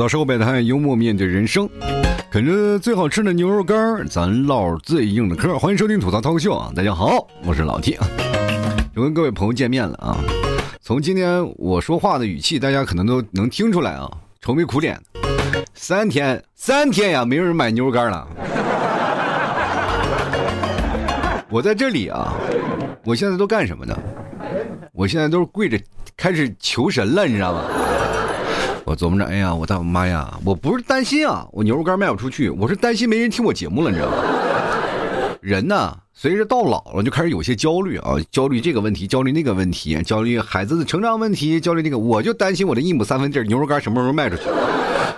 槽社会百态，幽默面对人生，啃着最好吃的牛肉干咱唠最硬的嗑。欢迎收听吐槽脱口秀啊！大家好，我是老 T 啊，又跟各位朋友见面了啊。从今天我说话的语气，大家可能都能听出来啊，愁眉苦脸。三天，三天呀，没有人买牛肉干了。我在这里啊，我现在都干什么呢？我现在都是跪着开始求神了，你知道吗？我琢磨着，哎呀，我大妈呀，我不是担心啊，我牛肉干卖不出去，我是担心没人听我节目了，你知道吗？人呢，随着到老了就开始有些焦虑啊，焦虑这个问题，焦虑那个问题，焦虑孩子的成长问题，焦虑那个，我就担心我的一亩三分地牛肉干什么时候卖出去。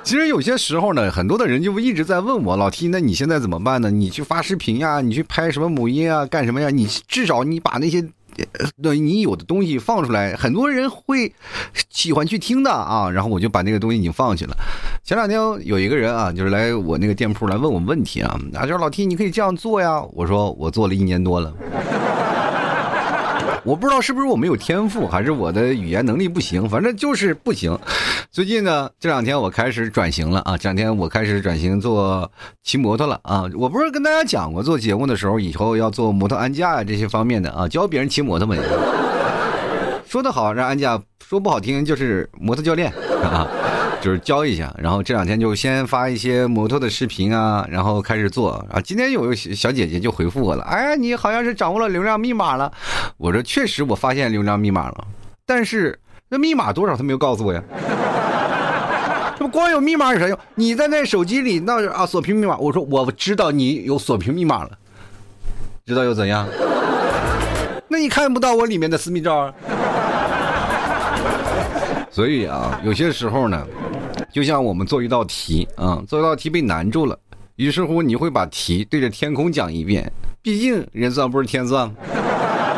其实有些时候呢，很多的人就一直在问我老 T，那你现在怎么办呢？你去发视频呀，你去拍什么母婴啊，干什么呀？你至少你把那些，那，你有的东西放出来，很多人会喜欢去听的啊。然后我就把那个东西已经放去了。前两天有一个人啊，就是来我那个店铺来问我问题啊，啊，就是老 T，你可以这样做呀。我说我做了一年多了。我不知道是不是我没有天赋，还是我的语言能力不行，反正就是不行。最近呢，这两天我开始转型了啊，这两天我开始转型做骑摩托了啊。我不是跟大家讲过，做节目的时候以后要做摩托安驾啊这些方面的啊，教别人骑摩托嘛。说的好让安驾，说不好听就是摩托教练啊。就是教一下，然后这两天就先发一些摩托的视频啊，然后开始做啊。今天有个小姐姐就回复我了，哎，你好像是掌握了流量密码了。我说确实，我发现流量密码了，但是那密码多少他没有告诉我呀。这不光有密码有啥用？你在那手机里那啊锁屏密码，我说我知道你有锁屏密码了，知道又怎样？那你看不到我里面的私密照啊。所以啊，有些时候呢。就像我们做一道题啊，做一道题被难住了，于是乎你会把题对着天空讲一遍，毕竟人算不是天算。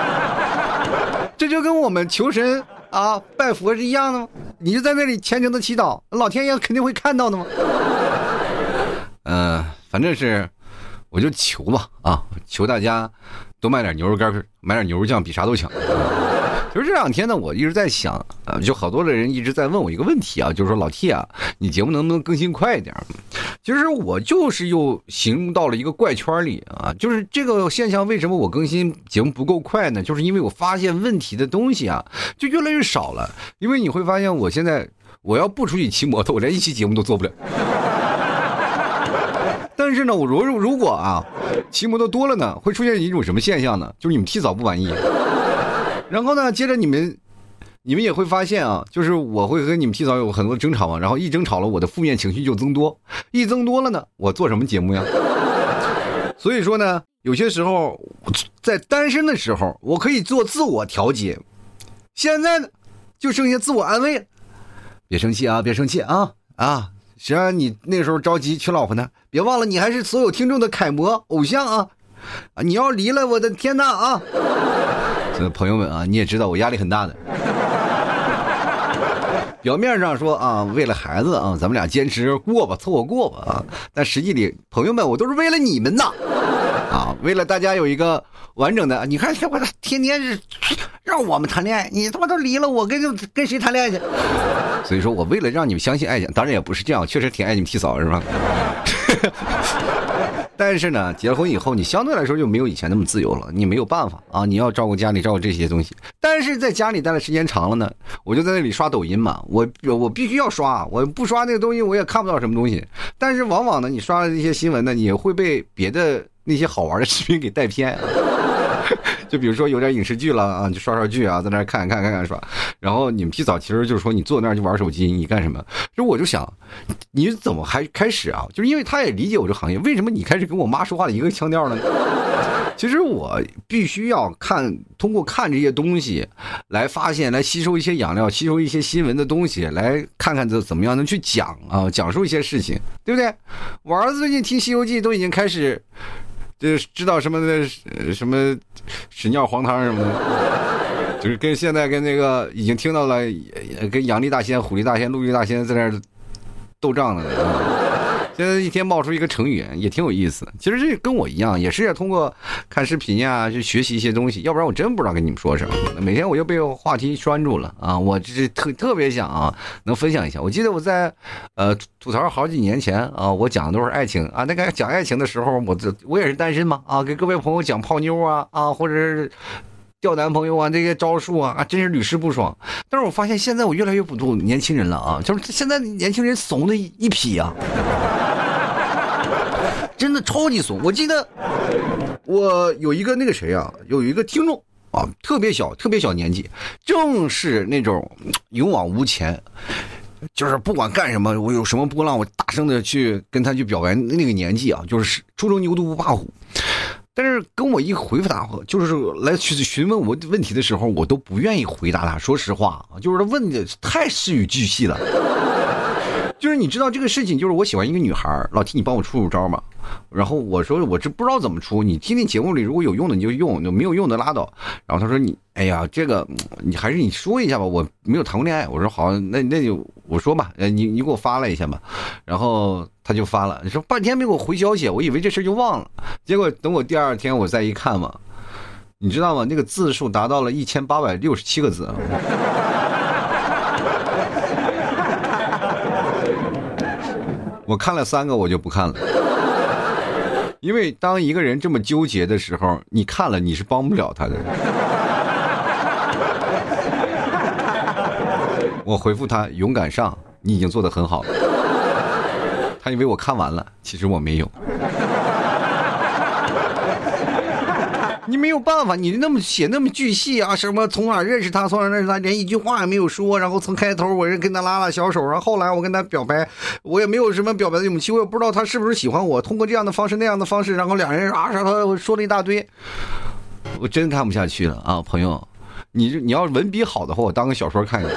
这就跟我们求神啊拜佛是一样的吗？你就在那里虔诚的祈祷，老天爷肯定会看到的吗？嗯，反正是，我就求吧啊，求大家多买点牛肉干，买点牛肉酱，比啥都强。就是这两天呢，我一直在想，啊，就好多的人一直在问我一个问题啊，就是说老 T 啊，你节目能不能更新快一点？其实我就是又行入到了一个怪圈里啊，就是这个现象，为什么我更新节目不够快呢？就是因为我发现问题的东西啊，就越来越少了。因为你会发现，我现在我要不出去骑摩托，我连一期节目都做不了。但是呢，我如如果啊，骑摩托多了呢，会出现一种什么现象呢？就是你们提早不满意。然后呢，接着你们，你们也会发现啊，就是我会和你们提早有很多争吵嘛，然后一争吵了，我的负面情绪就增多，一增多了呢，我做什么节目呀？所以说呢，有些时候在单身的时候，我可以做自我调节，现在呢，就剩下自我安慰，别生气啊，别生气啊啊！谁让你那时候着急娶老婆呢？别忘了，你还是所有听众的楷模偶像啊！啊，你要离了，我的天哪啊！所以朋友们啊，你也知道我压力很大的。表面上说啊，为了孩子啊，咱们俩坚持过吧，凑合过吧啊。但实际里，朋友们，我都是为了你们呐，啊，为了大家有一个完整的。你看，我天天是让我们谈恋爱，你他妈都离了，我跟跟谁谈恋爱去？所以说我为了让你们相信爱情，当然也不是这样，确实挺爱你们替嫂是吧？但是呢，结了婚以后，你相对来说就没有以前那么自由了。你没有办法啊，你要照顾家里，照顾这些东西。但是在家里待的时间长了呢，我就在那里刷抖音嘛，我我必须要刷，我不刷那个东西，我也看不到什么东西。但是往往呢，你刷了那些新闻呢，你会被别的那些好玩的视频给带偏。就比如说有点影视剧了啊，就刷刷剧啊，在那看看看看刷。然后你们提早其实就是说你坐那儿就玩手机，你干什么？就我就想，你怎么还开始啊？就是因为他也理解我这行业，为什么你开始跟我妈说话的一个腔调呢？其实我必须要看，通过看这些东西来发现，来吸收一些养料，吸收一些新闻的东西，来看看这怎么样能去讲啊，讲述一些事情，对不对？我儿子最近听《西游记》都已经开始。就是知道什么的，什么屎尿黄汤什么的，就是跟现在跟那个已经听到了，跟杨丽大仙、虎力大仙、陆力大仙在那斗仗了。现在一天冒出一个成语，也挺有意思。其实这跟我一样，也是要通过看视频呀，去学习一些东西。要不然我真不知道跟你们说什么。每天我又被话题拴住了啊！我这特特别想啊，能分享一下。我记得我在呃吐槽好几年前啊，我讲的都是爱情啊。那个讲爱情的时候，我这我也是单身嘛啊，给各位朋友讲泡妞啊啊，或者是。钓男朋友啊，这些招数啊啊，真是屡试不爽。但是我发现现在我越来越不懂年轻人了啊，就是现在年轻人怂的一批啊，真的超级怂。我记得我有一个那个谁啊，有一个听众啊，特别小，特别小年纪，正是那种勇往无前，就是不管干什么，我有什么波浪，我大声的去跟他去表白那个年纪啊，就是初生牛犊不怕虎。但是跟我一回复他，就是来去询问我问题的时候，我都不愿意回答他。说实话，就是问的太事与巨细了。就是你知道这个事情，就是我喜欢一个女孩，老提你帮我出出招嘛。然后我说我这不知道怎么出，你听听节目里如果有用的你就用，没有用的拉倒。然后他说你，哎呀，这个你还是你说一下吧，我没有谈过恋爱。我说好，那那就我说吧，呃，你你给我发了一下吧。然后他就发了，你说半天没给我回消息，我以为这事就忘了。结果等我第二天我再一看嘛，你知道吗？那个字数达到了一千八百六十七个字。我看了三个，我就不看了，因为当一个人这么纠结的时候，你看了你是帮不了他的。我回复他勇敢上，你已经做的很好了。他以为我看完了，其实我没有。你没有办法，你那么写那么巨细啊，什么从哪认识他，从哪认识他，连一句话也没有说。然后从开头我是跟他拉拉小手，然后后来我跟他表白，我也没有什么表白的勇气，我也不知道他是不是喜欢我。通过这样的方式那样的方式，然后两人啊啥他说了一大堆，我真看不下去了啊，朋友，你你要是文笔好的话，我当个小说看一下。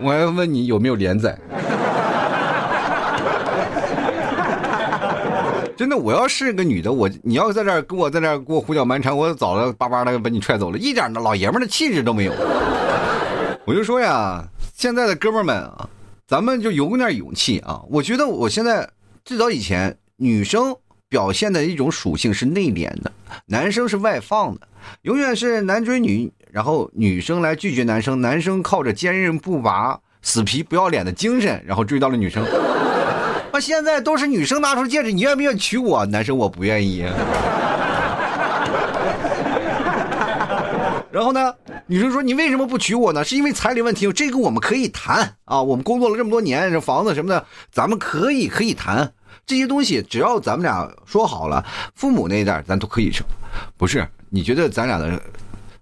我还问你有没有连载。真的，我要是个女的，我你要在这儿跟我在这儿给我胡搅蛮缠，我早了叭叭的把你踹走了，一点的老爷们的气质都没有。我就说呀，现在的哥们儿们啊，咱们就有点勇气啊。我觉得我现在最早以前，女生表现的一种属性是内敛的，男生是外放的，永远是男追女，然后女生来拒绝男生，男生靠着坚韧不拔、死皮不要脸的精神，然后追到了女生。那现在都是女生拿出戒指，你愿不愿意娶我？男生我不愿意。然后呢，女生说你为什么不娶我呢？是因为彩礼问题？这个我们可以谈啊。我们工作了这么多年，这房子什么的，咱们可以可以谈这些东西。只要咱们俩说好了，父母那一代咱都可以成。不是？你觉得咱俩的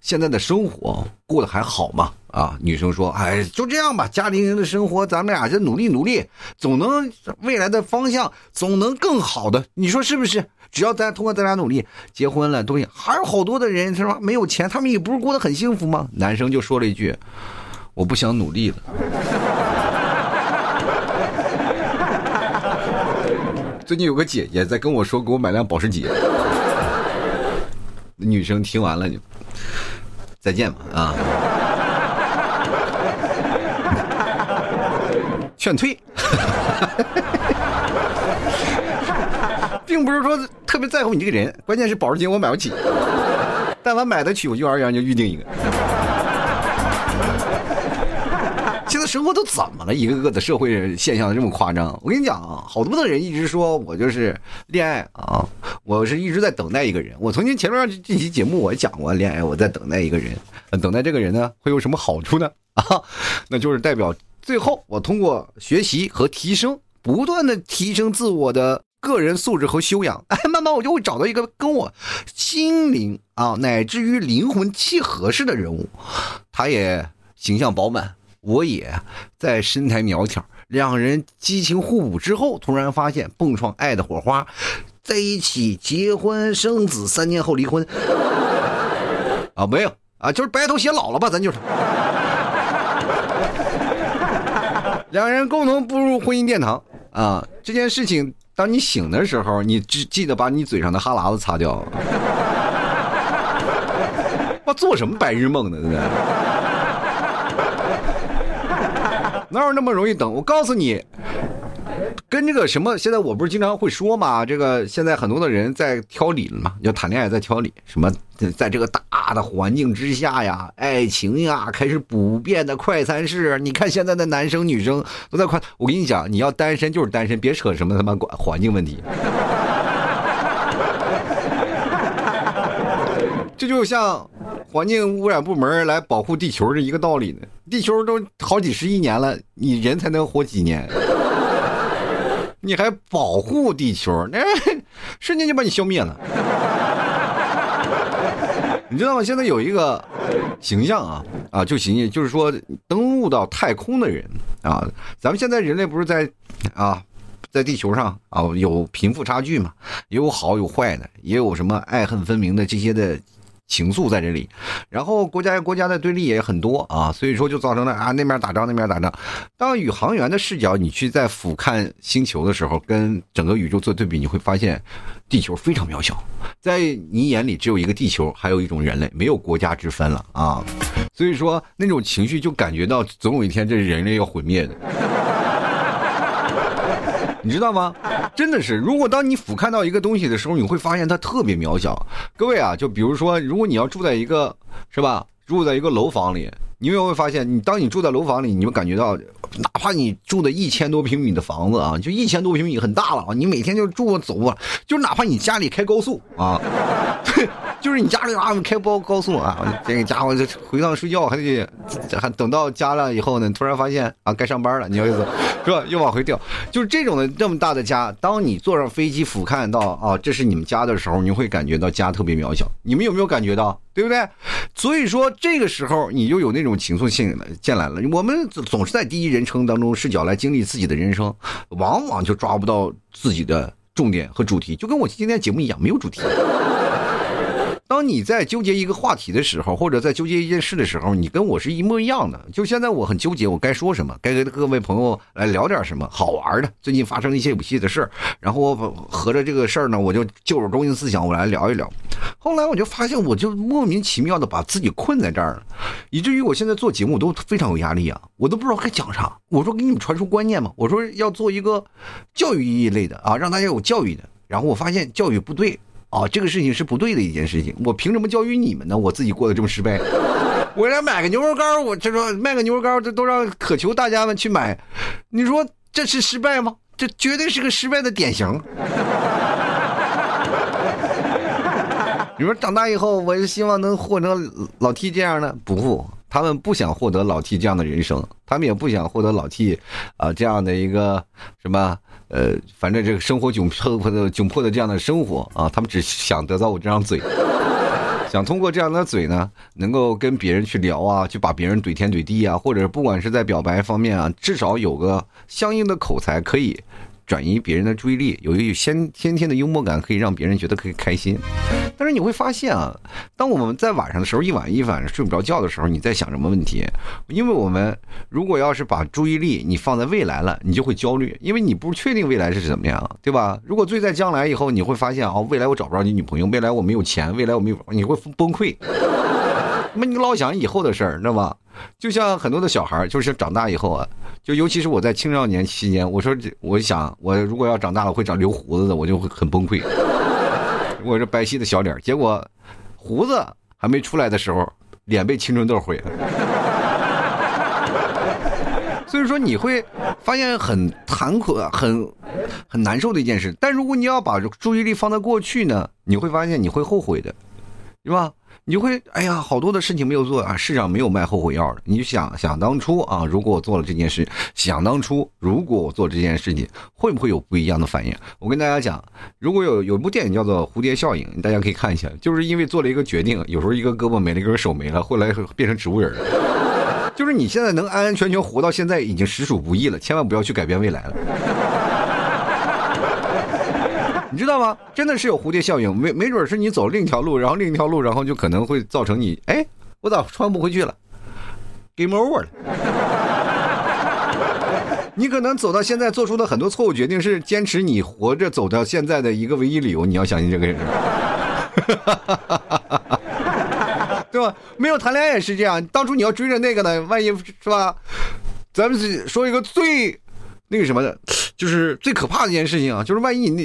现在的生活过得还好吗？啊，女生说：“哎，就这样吧，家庭的生活，咱们俩就努力努力，总能未来的方向总能更好的，你说是不是？只要咱通过咱俩努力，结婚了，东西还有好多的人他说？没有钱，他们也不是过得很幸福吗？”男生就说了一句：“我不想努力了。”最近有个姐姐在跟我说，给我买辆保时捷。女生听完了就再见吧，啊。劝退，并不是说特别在乎你这个人，关键是保时捷我买不起，但凡买得起，我幼儿园就预定一个。现在生活都怎么了？一个个的社会现象这么夸张？我跟你讲啊，好多的人一直说我就是恋爱啊，我是一直在等待一个人。我曾经前面这期节目我讲过恋爱，我在等待一个人，等待这个人呢会有什么好处呢？啊，那就是代表。最后，我通过学习和提升，不断的提升自我的个人素质和修养，哎，慢慢我就会找到一个跟我心灵啊，乃至于灵魂契合式的人物，他也形象饱满，我也在身材苗条，两人激情互补之后，突然发现蹦撞爱的火花，在一起结婚生子，三年后离婚，啊，没有啊，就是白头偕老了吧，咱就是。两人共同步入婚姻殿堂啊！这件事情，当你醒的时候，你只记得把你嘴上的哈喇子擦掉。我做什么白日梦呢？哪有那么容易等？我告诉你，跟这个什么，现在我不是经常会说嘛，这个现在很多的人在挑理了嘛，要谈恋爱在挑理，什么在这个大的环境之下呀，爱情呀开始普遍的快餐式。你看现在的男生女生都在快，我跟你讲，你要单身就是单身，别扯什么他妈管环境问题。这就像环境污染部门来保护地球是一个道理呢。地球都好几十亿年了，你人才能活几年？你还保护地球，那 瞬间就把你消灭了。你知道吗？现在有一个形象啊啊，就形象就是说登陆到太空的人啊。咱们现在人类不是在啊，在地球上啊有贫富差距嘛，也有好有坏的，也有什么爱恨分明的这些的。情愫在这里，然后国家与国家的对立也很多啊，所以说就造成了啊那边打仗那边打仗。当宇航员的视角你去在俯瞰星球的时候，跟整个宇宙做对比，你会发现地球非常渺小，在你眼里只有一个地球，还有一种人类，没有国家之分了啊。所以说那种情绪就感觉到总有一天这人类要毁灭的。你知道吗？真的是，如果当你俯瞰到一个东西的时候，你会发现它特别渺小。各位啊，就比如说，如果你要住在一个，是吧？住在一个楼房里，你有没有发现，你当你住在楼房里，你就感觉到，哪怕你住的一千多平米的房子啊，就一千多平米很大了啊，你每天就住走啊，就哪怕你家里开高速啊，对。就是你家里啊开包高速啊，这个家伙这回趟睡觉还得还等到家了以后呢，突然发现啊该上班了，你意思 是吧？又往回调，就是这种的这么大的家，当你坐上飞机俯瞰到啊这是你们家的时候，你会感觉到家特别渺小。你们有没有感觉到？对不对？所以说这个时候你就有那种情愫性进来了。我们总是在第一人称当中视角来经历自己的人生，往往就抓不到自己的重点和主题，就跟我今天节目一样，没有主题。当你在纠结一个话题的时候，或者在纠结一件事的时候，你跟我是一模一样的。就现在我很纠结，我该说什么，该跟各位朋友来聊点什么好玩的。最近发生一些有趣的事儿，然后我合着这个事儿呢，我就就着中心思想，我来聊一聊。后来我就发现，我就莫名其妙的把自己困在这儿了，以至于我现在做节目都非常有压力啊，我都不知道该讲啥。我说给你们传输观念嘛，我说要做一个教育意义类的啊，让大家有教育的。然后我发现教育不对。啊，这个事情是不对的一件事情。我凭什么教育你们呢？我自己过得这么失败，我来买个牛肉干，我这说卖个牛肉干，这都让渴求大家们去买。你说这是失败吗？这绝对是个失败的典型。你说长大以后，我是希望能获得老 T 这样的，不，他们不想获得老 T 这样的人生，他们也不想获得老 T 啊这样的一个什么。呃，反正这个生活窘迫的窘迫的这样的生活啊，他们只想得到我这张嘴，想通过这样的嘴呢，能够跟别人去聊啊，去把别人怼天怼地啊，或者不管是在表白方面啊，至少有个相应的口才可以。转移别人的注意力，有一先先天的幽默感，可以让别人觉得可以开心。但是你会发现啊，当我们在晚上的时候，一晚一晚睡不着觉的时候，你在想什么问题？因为我们如果要是把注意力你放在未来了，你就会焦虑，因为你不确定未来是怎么样，对吧？如果醉在将来以后，你会发现啊，未来我找不着你女朋友，未来我没有钱，未来我没有，你会崩溃。那么你老想以后的事儿，知道吗？就像很多的小孩，就是长大以后啊。就尤其是我在青少年期间，我说这，我想我如果要长大了会长留胡子的，我就会很崩溃。我这白皙的小脸，结果胡子还没出来的时候，脸被青春痘毁了。所以说你会发现很坎坷、很很难受的一件事。但如果你要把注意力放在过去呢，你会发现你会后悔的，是吧？你就会哎呀，好多的事情没有做啊，世上没有卖后悔药的。你就想想当初啊，如果我做了这件事，想当初如果我做这件事情，会不会有不一样的反应？我跟大家讲，如果有有一部电影叫做《蝴蝶效应》，大家可以看一下，就是因为做了一个决定，有时候一个胳膊没了，一根手没了，后来变成植物人了。就是你现在能安安全全活到现在，已经实属不易了，千万不要去改变未来了。你知道吗？真的是有蝴蝶效应，没没准是你走另一条路，然后另一条路，然后就可能会造成你，哎，我咋穿不回去了？Game over 了。你可能走到现在做出的很多错误决定，是坚持你活着走到现在的一个唯一理由。你要相信这个人，对吧？没有谈恋爱也是这样，当初你要追着那个呢，万一是吧？咱们说一个最那个什么的。就是最可怕的一件事情啊，就是万一你那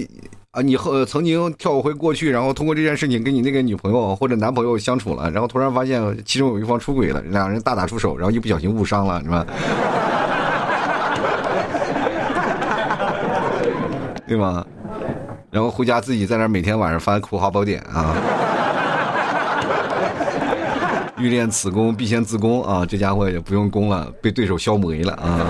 啊，你和曾经跳回过去，然后通过这件事情跟你那个女朋友或者男朋友相处了，然后突然发现其中有一方出轨了，两人大打出手，然后一不小心误伤了，是吧？对吗？然后回家自己在那每天晚上翻《葵花宝典》啊，欲练此功，必先自宫啊！这家伙也不用攻了，被对手消没了啊！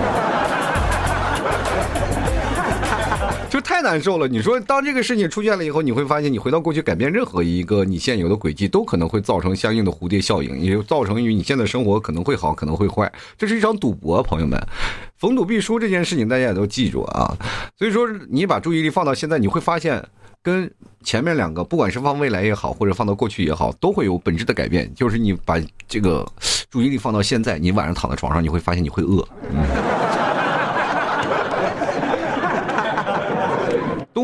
太难受了。你说，当这个事情出现了以后，你会发现，你回到过去改变任何一个你现有的轨迹，都可能会造成相应的蝴蝶效应，也就造成于你现在生活可能会好，可能会坏。这是一场赌博，朋友们。逢赌必输这件事情，大家也都记住啊。所以说，你把注意力放到现在，你会发现，跟前面两个，不管是放未来也好，或者放到过去也好，都会有本质的改变。就是你把这个注意力放到现在，你晚上躺在床上，你会发现你会饿。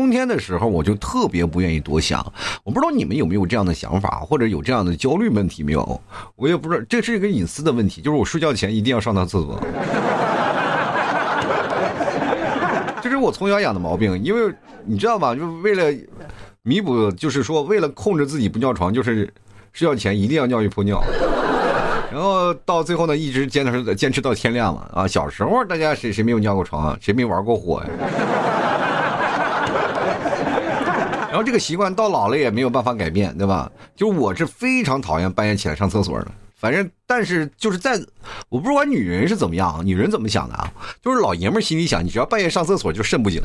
冬天的时候，我就特别不愿意多想。我不知道你们有没有这样的想法，或者有这样的焦虑问题没有？我也不知道，这是一个隐私的问题，就是我睡觉前一定要上趟厕所。这是我从小养的毛病，因为你知道吧，就为了弥补，就是说为了控制自己不尿床，就是睡觉前一定要尿一泡尿，然后到最后呢，一直坚持坚持到天亮了啊！小时候大家谁谁没有尿过床啊，谁没玩过火呀？然后这个习惯到老了也没有办法改变，对吧？就我是非常讨厌半夜起来上厕所的。反正，但是就是在，我不管女人是怎么样，女人怎么想的啊？就是老爷们心里想，你只要半夜上厕所就肾不行，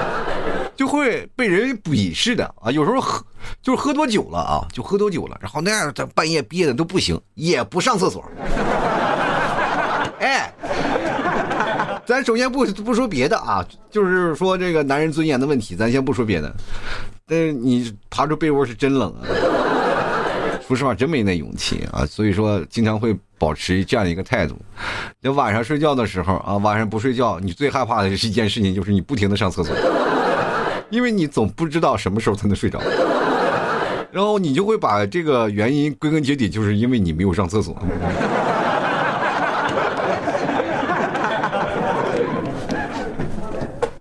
就会被人鄙视的啊。有时候喝就是喝多酒了啊，就喝多酒了，然后那样在半夜憋的都不行，也不上厕所。哎，咱首先不不说别的啊，就是说这个男人尊严的问题，咱先不说别的。但是你爬出被窝是真冷啊。说实话，真没那勇气啊，所以说经常会保持这样一个态度。就晚上睡觉的时候啊，晚上不睡觉，你最害怕的是一件事情，就是你不停的上厕所，因为你总不知道什么时候才能睡着，然后你就会把这个原因归根结底，就是因为你没有上厕所。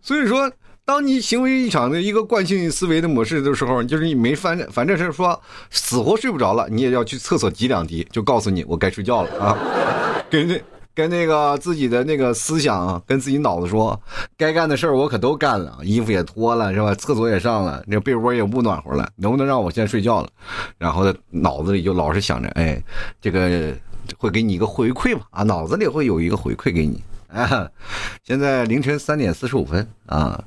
所以说。当你行为异常的一个惯性思维的模式的时候，就是你没反正反正是说死活睡不着了，你也要去厕所挤两滴，就告诉你我该睡觉了啊，跟那跟那个自己的那个思想跟自己脑子说，该干的事儿我可都干了，衣服也脱了是吧？厕所也上了，那被窝也不暖和了，能不能让我先睡觉了？然后脑子里就老是想着，哎，这个会给你一个回馈嘛？啊，脑子里会有一个回馈给你。啊，现在凌晨三点四十五分啊，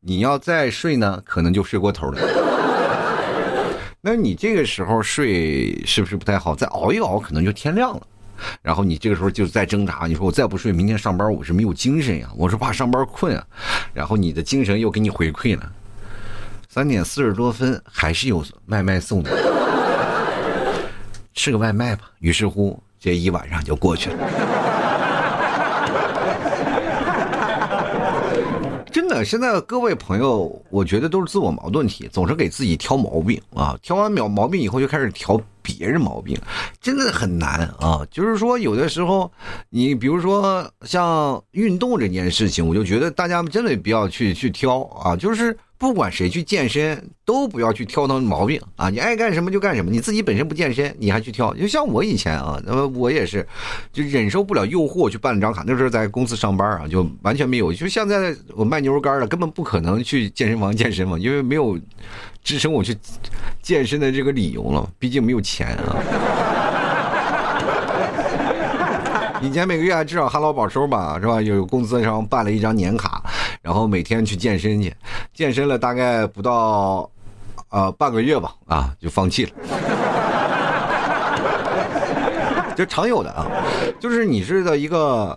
你要再睡呢，可能就睡过头了。那你这个时候睡是不是不太好？再熬一熬，可能就天亮了。然后你这个时候就在挣扎，你说我再不睡，明天上班我是没有精神呀，我是怕上班困啊。然后你的精神又给你回馈了，三点四十多分还是有外卖送的，吃个外卖吧。于是乎，这一晚上就过去了。真的，现在各位朋友，我觉得都是自我矛盾体，总是给自己挑毛病啊。挑完毛毛病以后，就开始挑别人毛病，真的很难啊。就是说，有的时候，你比如说像运动这件事情，我就觉得大家真的不要去去挑啊，就是。不管谁去健身，都不要去挑他毛病啊！你爱干什么就干什么，你自己本身不健身，你还去挑？就像我以前啊，那么我也是，就忍受不了诱惑去办了张卡。那时候在公司上班啊，就完全没有。就现在我卖牛肉干了，根本不可能去健身房健身嘛，因为没有支撑我去健身的这个理由了，毕竟没有钱啊。以前每个月至少旱涝保收吧，是吧？有工资上办了一张年卡，然后每天去健身去，健身了大概不到，呃半个月吧，啊就放弃了。这常有的啊，就是你是的一个，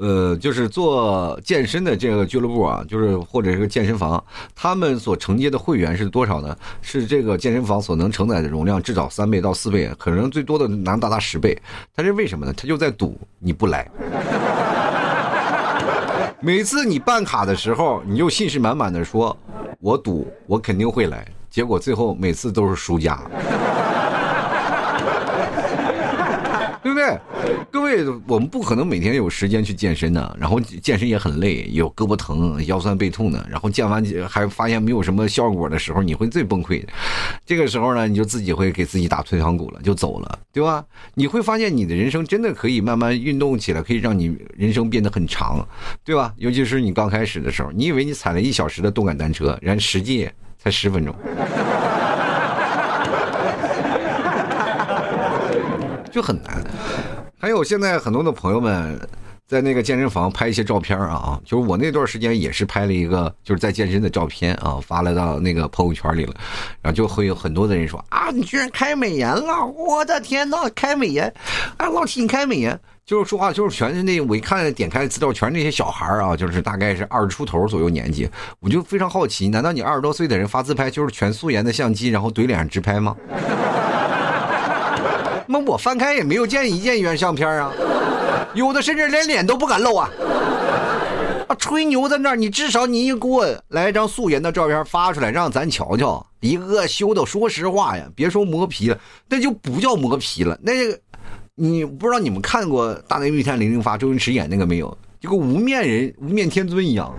呃，就是做健身的这个俱乐部啊，就是或者是个健身房，他们所承接的会员是多少呢？是这个健身房所能承载的容量至少三倍到四倍，可能最多的能达到十倍。他是为什么呢？他就在赌你不来。每次你办卡的时候，你就信誓满满的说，我赌我肯定会来，结果最后每次都是输家。对不对？各位，我们不可能每天有时间去健身的，然后健身也很累，有胳膊疼、腰酸背痛的，然后健完还发现没有什么效果的时候，你会最崩溃的。这个时候呢，你就自己会给自己打退堂鼓了，就走了，对吧？你会发现你的人生真的可以慢慢运动起来，可以让你人生变得很长，对吧？尤其是你刚开始的时候，你以为你踩了一小时的动感单车，然实际才十分钟。就很难，还有现在很多的朋友们在那个健身房拍一些照片啊，就是我那段时间也是拍了一个就是在健身的照片啊，发了到那个朋友圈里了，然后就会有很多的人说啊，你居然开美颜了，我的天呐，开美颜，哎，老铁你开美颜，就是说话就是全是那我一看点开资料全是那些小孩啊，就是大概是二十出头左右年纪，我就非常好奇，难道你二十多岁的人发自拍就是全素颜的相机，然后怼脸上直拍吗？那我翻开也没有见一件原相片啊，有的甚至连脸都不敢露啊！啊，吹牛在那儿，你至少你给我来一张素颜的照片发出来，让咱瞧瞧，一个个修的。说实话呀，别说磨皮了，那就不叫磨皮了。那个，你不知道你们看过《大内密探零零发》周星驰演那个没有？就跟无面人、无面天尊一样。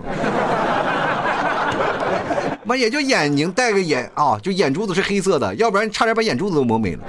妈，也就眼睛戴个眼啊，就眼珠子是黑色的，要不然差点把眼珠子都磨没了。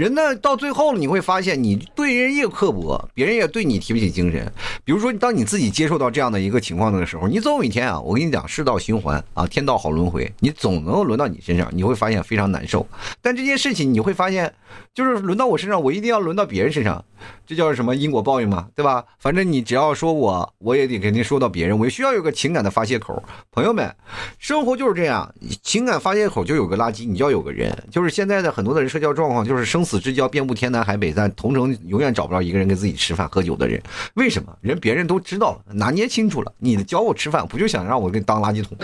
人呢，到最后你会发现，你对人越刻薄，别人也对你提不起精神。比如说，当你自己接受到这样的一个情况的时候，你总有一天啊，我跟你讲，世道循环啊，天道好轮回，你总能轮到你身上，你会发现非常难受。但这件事情你会发现，就是轮到我身上，我一定要轮到别人身上，这叫什么因果报应嘛，对吧？反正你只要说我，我也得肯定说到别人，我需要有个情感的发泄口。朋友们，生活就是这样，情感发泄口就有个垃圾，你要有个人。就是现在的很多的人社交状况，就是生死之交遍布天南海北，在同城永远找不着一个人跟自己吃饭喝酒的人。为什么？人别人都知道了，拿捏清楚了，你教我吃饭，不就想让我给你当垃圾桶？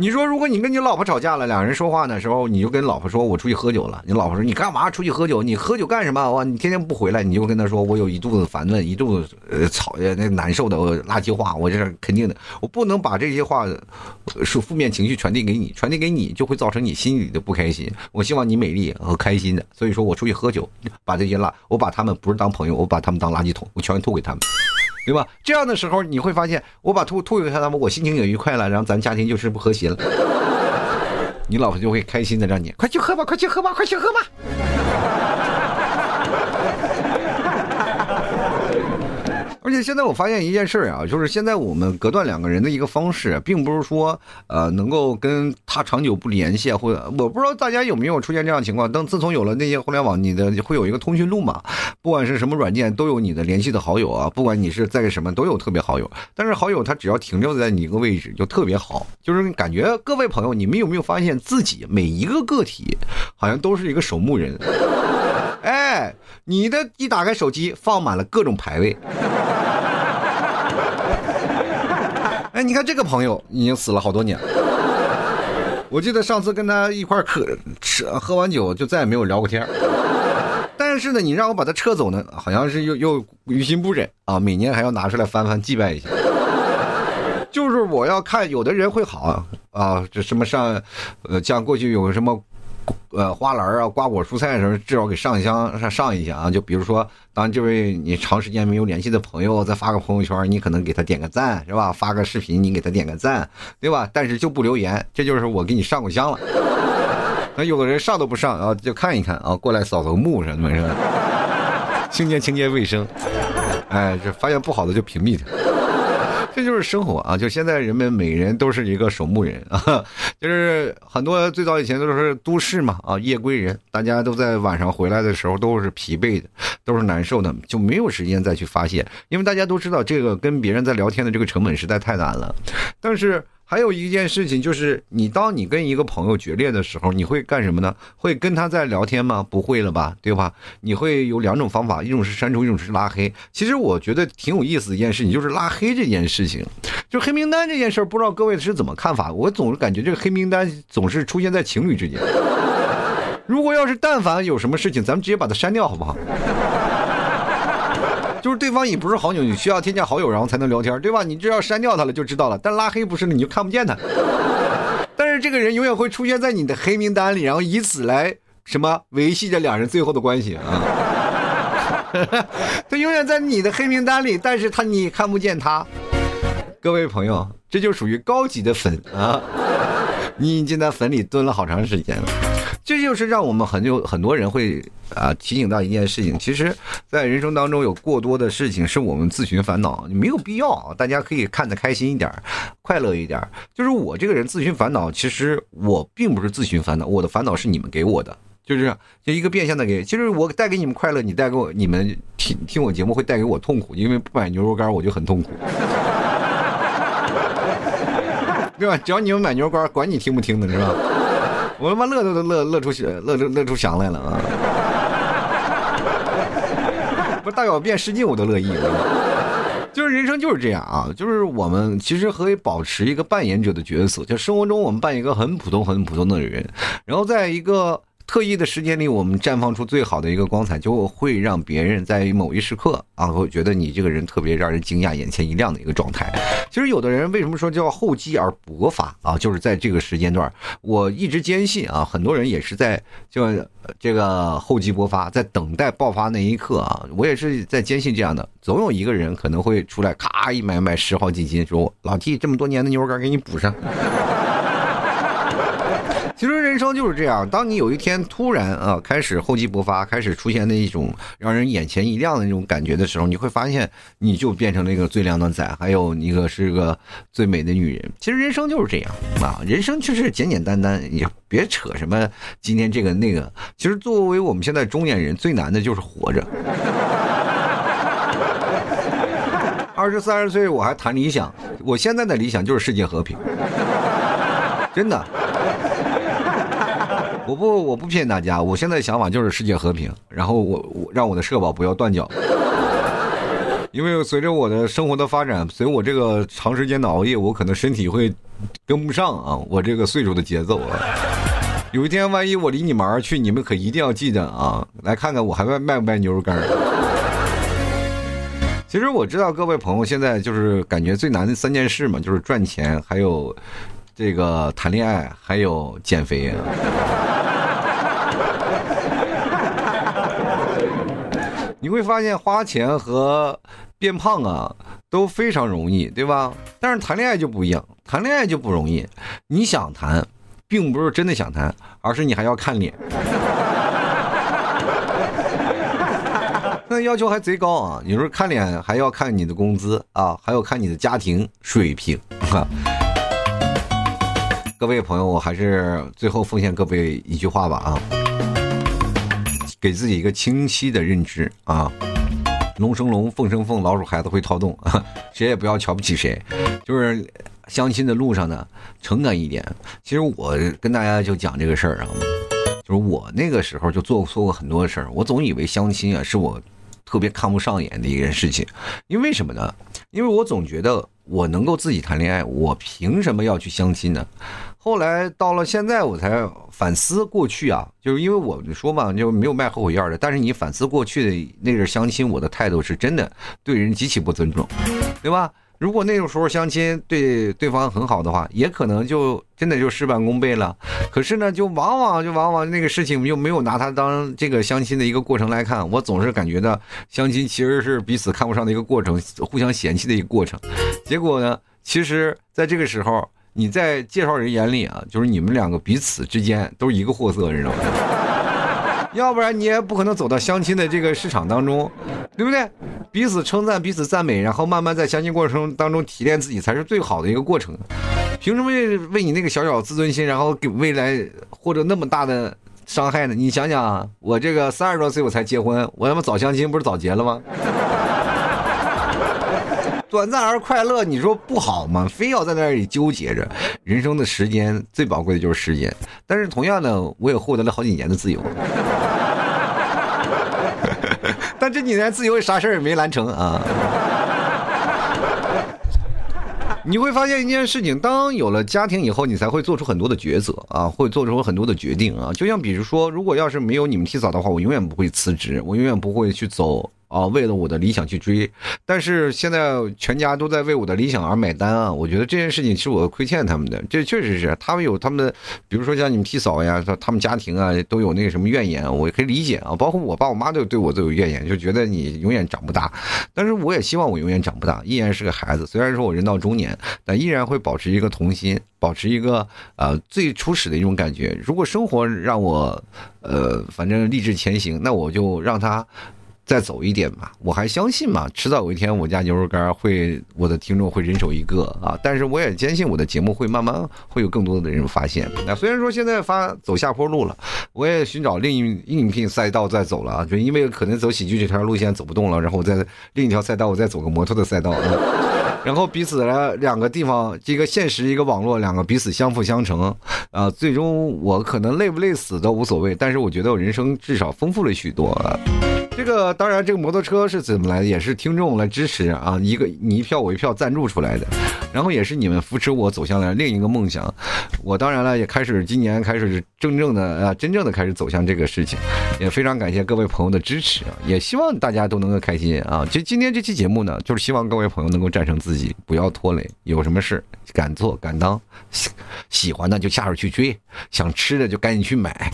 你说，如果你跟你老婆吵架了，两人说话的时候，你就跟老婆说：“我出去喝酒了。”你老婆说：“你干嘛出去喝酒？你喝酒干什么？哇，你天天不回来，你就跟他说：我有一肚子烦闷，一肚子呃吵那难受的垃圾话。我这是肯定的，我不能把这些话是负面情绪传递给你，传递给你就会造成你心里的不开心。我希望你美丽和开心的，所以说我出去喝酒，把这些垃我把他们不是当朋友，我把他们当垃圾桶，我全吐给他们。”对吧？这样的时候你会发现，我把吐吐给他们，我心情也愉快了，然后咱家庭就是不和谐了。你老婆就会开心的让你快去喝吧，快去喝吧，快去喝吧。而且现在我发现一件事啊，就是现在我们隔断两个人的一个方式，并不是说呃能够跟他长久不联系，或者我不知道大家有没有出现这样情况。等自从有了那些互联网，你的会有一个通讯录嘛，不管是什么软件，都有你的联系的好友啊，不管你是在什么，都有特别好友。但是好友他只要停留在你一个位置，就特别好。就是感觉各位朋友，你们有没有发现自己每一个个体，好像都是一个守墓人？哎，你的一打开手机，放满了各种牌位。哎，你看这个朋友已经死了好多年了。我记得上次跟他一块喝吃喝完酒，就再也没有聊过天但是呢，你让我把他撤走呢，好像是又又于心不忍啊。每年还要拿出来翻翻祭拜一下。就是我要看有的人会好啊，这什么上，呃，像过去有什么。呃，花篮啊，瓜果蔬菜什么，至少给上香上上一下啊。就比如说，当这位你长时间没有联系的朋友再发个朋友圈，你可能给他点个赞，是吧？发个视频，你给他点个赞，对吧？但是就不留言，这就是我给你上过香了。那有的人上都不上啊，就看一看啊，过来扫扫墓什么的，清洁清洁卫生。哎，这发现不好的就屏蔽他。这就是生活啊！就现在人们每人都是一个守墓人啊，就是很多最早以前都是都市嘛啊，夜归人，大家都在晚上回来的时候都是疲惫的，都是难受的，就没有时间再去发泄，因为大家都知道这个跟别人在聊天的这个成本实在太难了，但是。还有一件事情就是，你当你跟一个朋友决裂的时候，你会干什么呢？会跟他在聊天吗？不会了吧，对吧？你会有两种方法，一种是删除，一种是拉黑。其实我觉得挺有意思一件事情，就是拉黑这件事情，就黑名单这件事儿，不知道各位是怎么看法？我总是感觉这个黑名单总是出现在情侣之间。如果要是但凡有什么事情，咱们直接把它删掉，好不好？就是对方也不是好友，你需要添加好友，然后才能聊天，对吧？你只要删掉他了就知道了。但拉黑不是，你就看不见他。但是是这个人永远会出现在你的黑名单里，然后以此来什么维系着两人最后的关系啊。他永远在你的黑名单里，但是他你看不见他。各位朋友，这就属于高级的粉啊！你已经在粉里蹲了好长时间了。这就是让我们很有很多人会啊提醒到一件事情，其实，在人生当中有过多的事情是我们自寻烦恼，没有必要啊。大家可以看得开心一点，快乐一点。就是我这个人自寻烦恼，其实我并不是自寻烦恼，我的烦恼是你们给我的。就是就一个变相的给，其实我带给你们快乐，你带给我，你们听听我节目会带给我痛苦，因为不买牛肉干我就很痛苦，对吧？只要你们买牛肉干，管你听不听的是吧？我他妈乐都乐乐出血乐乐乐出翔来了啊！不大小便失禁我都乐意。就是人生就是这样啊，就是我们其实可以保持一个扮演者的角色，就生活中我们扮演一个很普通很普通的人，然后在一个。特意的时间里，我们绽放出最好的一个光彩，就会让别人在某一时刻啊，会觉得你这个人特别让人惊讶、眼前一亮的一个状态。其实，有的人为什么说叫厚积而薄发啊？就是在这个时间段，我一直坚信啊，很多人也是在就这个厚积薄发，在等待爆发那一刻啊。我也是在坚信这样的，总有一个人可能会出来，咔一买买十好几斤，说老 T 这么多年的牛肉干给你补上。其实人生就是这样，当你有一天突然啊开始厚积薄发，开始出现那一种让人眼前一亮的那种感觉的时候，你会发现你就变成了一个最靓的仔，还有一个是个最美的女人。其实人生就是这样啊，人生就是简简单单，也别扯什么今天这个那个。其实作为我们现在中年人，最难的就是活着。二十三十岁我还谈理想，我现在的理想就是世界和平，真的。我不，我不骗大家，我现在想法就是世界和平，然后我我让我的社保不要断缴，因为随着我的生活的发展，随我这个长时间的熬夜，我可能身体会跟不上啊，我这个岁数的节奏啊。有一天万一我离你们而去，你们可一定要记得啊，来看看我还卖卖不卖牛肉干。其实我知道各位朋友现在就是感觉最难的三件事嘛，就是赚钱，还有这个谈恋爱，还有减肥啊。你会发现花钱和变胖啊都非常容易，对吧？但是谈恋爱就不一样，谈恋爱就不容易。你想谈，并不是真的想谈，而是你还要看脸。那要求还贼高啊！有时候看脸还要看你的工资啊，还要看你的家庭水平。各位朋友，我还是最后奉献各位一句话吧啊。给自己一个清晰的认知啊，龙生龙，凤生凤，老鼠孩子会掏洞啊，谁也不要瞧不起谁。就是相亲的路上呢，诚恳一点。其实我跟大家就讲这个事儿啊，就是我那个时候就做做过很多事儿。我总以为相亲啊是我特别看不上眼的一件事情，因为什么呢？因为我总觉得我能够自己谈恋爱，我凭什么要去相亲呢？后来到了现在，我才反思过去啊，就是因为我们说嘛，就没有卖后悔药的。但是你反思过去的那阵相亲，我的态度是真的对人极其不尊重，对吧？如果那种时候相亲对对方很好的话，也可能就真的就事半功倍了。可是呢，就往往就往往那个事情又没有拿它当这个相亲的一个过程来看。我总是感觉到相亲其实是彼此看不上的一个过程，互相嫌弃的一个过程。结果呢，其实在这个时候。你在介绍人眼里啊，就是你们两个彼此之间都是一个货色，知道吗？要不然你也不可能走到相亲的这个市场当中，对不对？彼此称赞，彼此赞美，然后慢慢在相亲过程当中提炼自己，才是最好的一个过程。凭什么为你那个小小自尊心，然后给未来获得那么大的伤害呢？你想想啊，我这个三十多岁我才结婚，我他妈早相亲不是早结了吗？短暂而快乐，你说不好吗？非要在那里纠结着。人生的时间最宝贵的就是时间，但是同样的，我也获得了好几年的自由。但这几年自由啥事儿也没完成啊。你会发现一件事情，当有了家庭以后，你才会做出很多的抉择啊，会做出很多的决定啊。就像比如说，如果要是没有你们提早的话，我永远不会辞职，我永远不会去走。啊，为了我的理想去追。但是现在全家都在为我的理想而买单啊！我觉得这件事情是我亏欠他们的。这确实是他们有他们的，比如说像你们替嫂呀，他们家庭啊都有那个什么怨言，我可以理解啊。包括我爸我妈都对我都有怨言，就觉得你永远长不大。但是我也希望我永远长不大，依然是个孩子。虽然说我人到中年，但依然会保持一个童心，保持一个呃最初始的一种感觉。如果生活让我呃反正励志前行，那我就让他。再走一点吧，我还相信嘛，迟早有一天我家牛肉干会，我的听众会人手一个啊！但是我也坚信我的节目会慢慢会有更多的人发现。那虽然说现在发走下坡路了，我也寻找另一应聘赛道再走了啊，就因为可能走喜剧这条路线走不动了，然后我在另一条赛道我再走个摩托的赛道啊。然后彼此来两个地方，一个现实，一个网络，两个彼此相辅相成，啊，最终我可能累不累死都无所谓，但是我觉得我人生至少丰富了许多。这个当然，这个摩托车是怎么来的？也是听众来支持啊，一个你一票我一票赞助出来的，然后也是你们扶持我走向了另一个梦想。我当然了，也开始今年开始真正的啊，真正的开始走向这个事情，也非常感谢各位朋友的支持，也希望大家都能够开心啊。就今天这期节目呢，就是希望各位朋友能够战胜自己，不要拖累。有什么事敢做敢当，喜欢的就下手去追，想吃的就赶紧去买，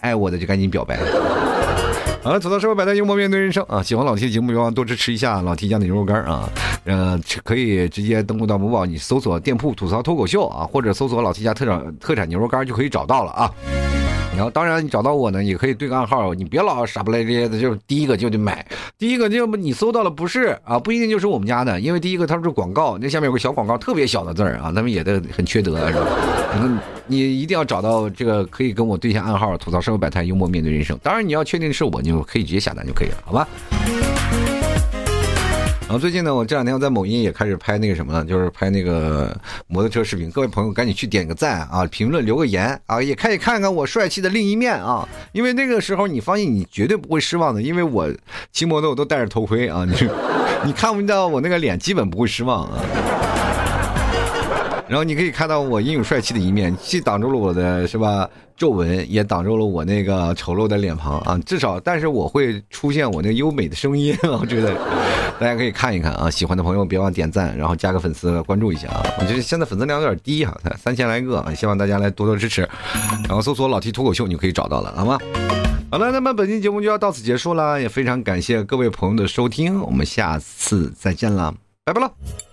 爱我的就赶紧表白。好了，吐槽社会百态，幽默面对人生啊！喜欢老 T 的节目，别忘多支持一下老 T 家的牛肉干啊！呃，可以直接登录到某宝，你搜索店铺吐槽脱口秀啊，或者搜索老 T 家特产特产牛肉干就可以找到了啊。然后，当然你找到我呢，也可以对个暗号，你别老傻不咧咧的，就是第一个就得买，第一个要么你搜到了不是啊，不一定就是我们家的，因为第一个它是广告，那下面有个小广告，特别小的字儿啊，他们也得很缺德是吧？你你一定要找到这个，可以跟我对一下暗号，吐槽社会百态，幽默面对人生。当然你要确定是我，你就可以直接下单就可以了，好吧？然后最近呢，我这两天我在某音也开始拍那个什么了，就是拍那个摩托车视频。各位朋友赶紧去点个赞啊，评论留个言啊，也可以看看我帅气的另一面啊。因为那个时候你放心，你绝对不会失望的，因为我骑摩托我都戴着头盔啊，你 你看不到我那个脸，基本不会失望啊。然后你可以看到我英勇帅气的一面，既挡住了我的是吧皱纹，也挡住了我那个丑陋的脸庞啊。至少，但是我会出现我那优美的声音，我觉得大家可以看一看啊。喜欢的朋友别忘点赞，然后加个粉丝关注一下啊。我觉得现在粉丝量有点低哈，才三千来个啊，希望大家来多多支持。然后搜索老 T 脱口秀，你就可以找到了，好吗？好了，那么本期节目就要到此结束了，也非常感谢各位朋友的收听，我们下次再见了，拜拜了。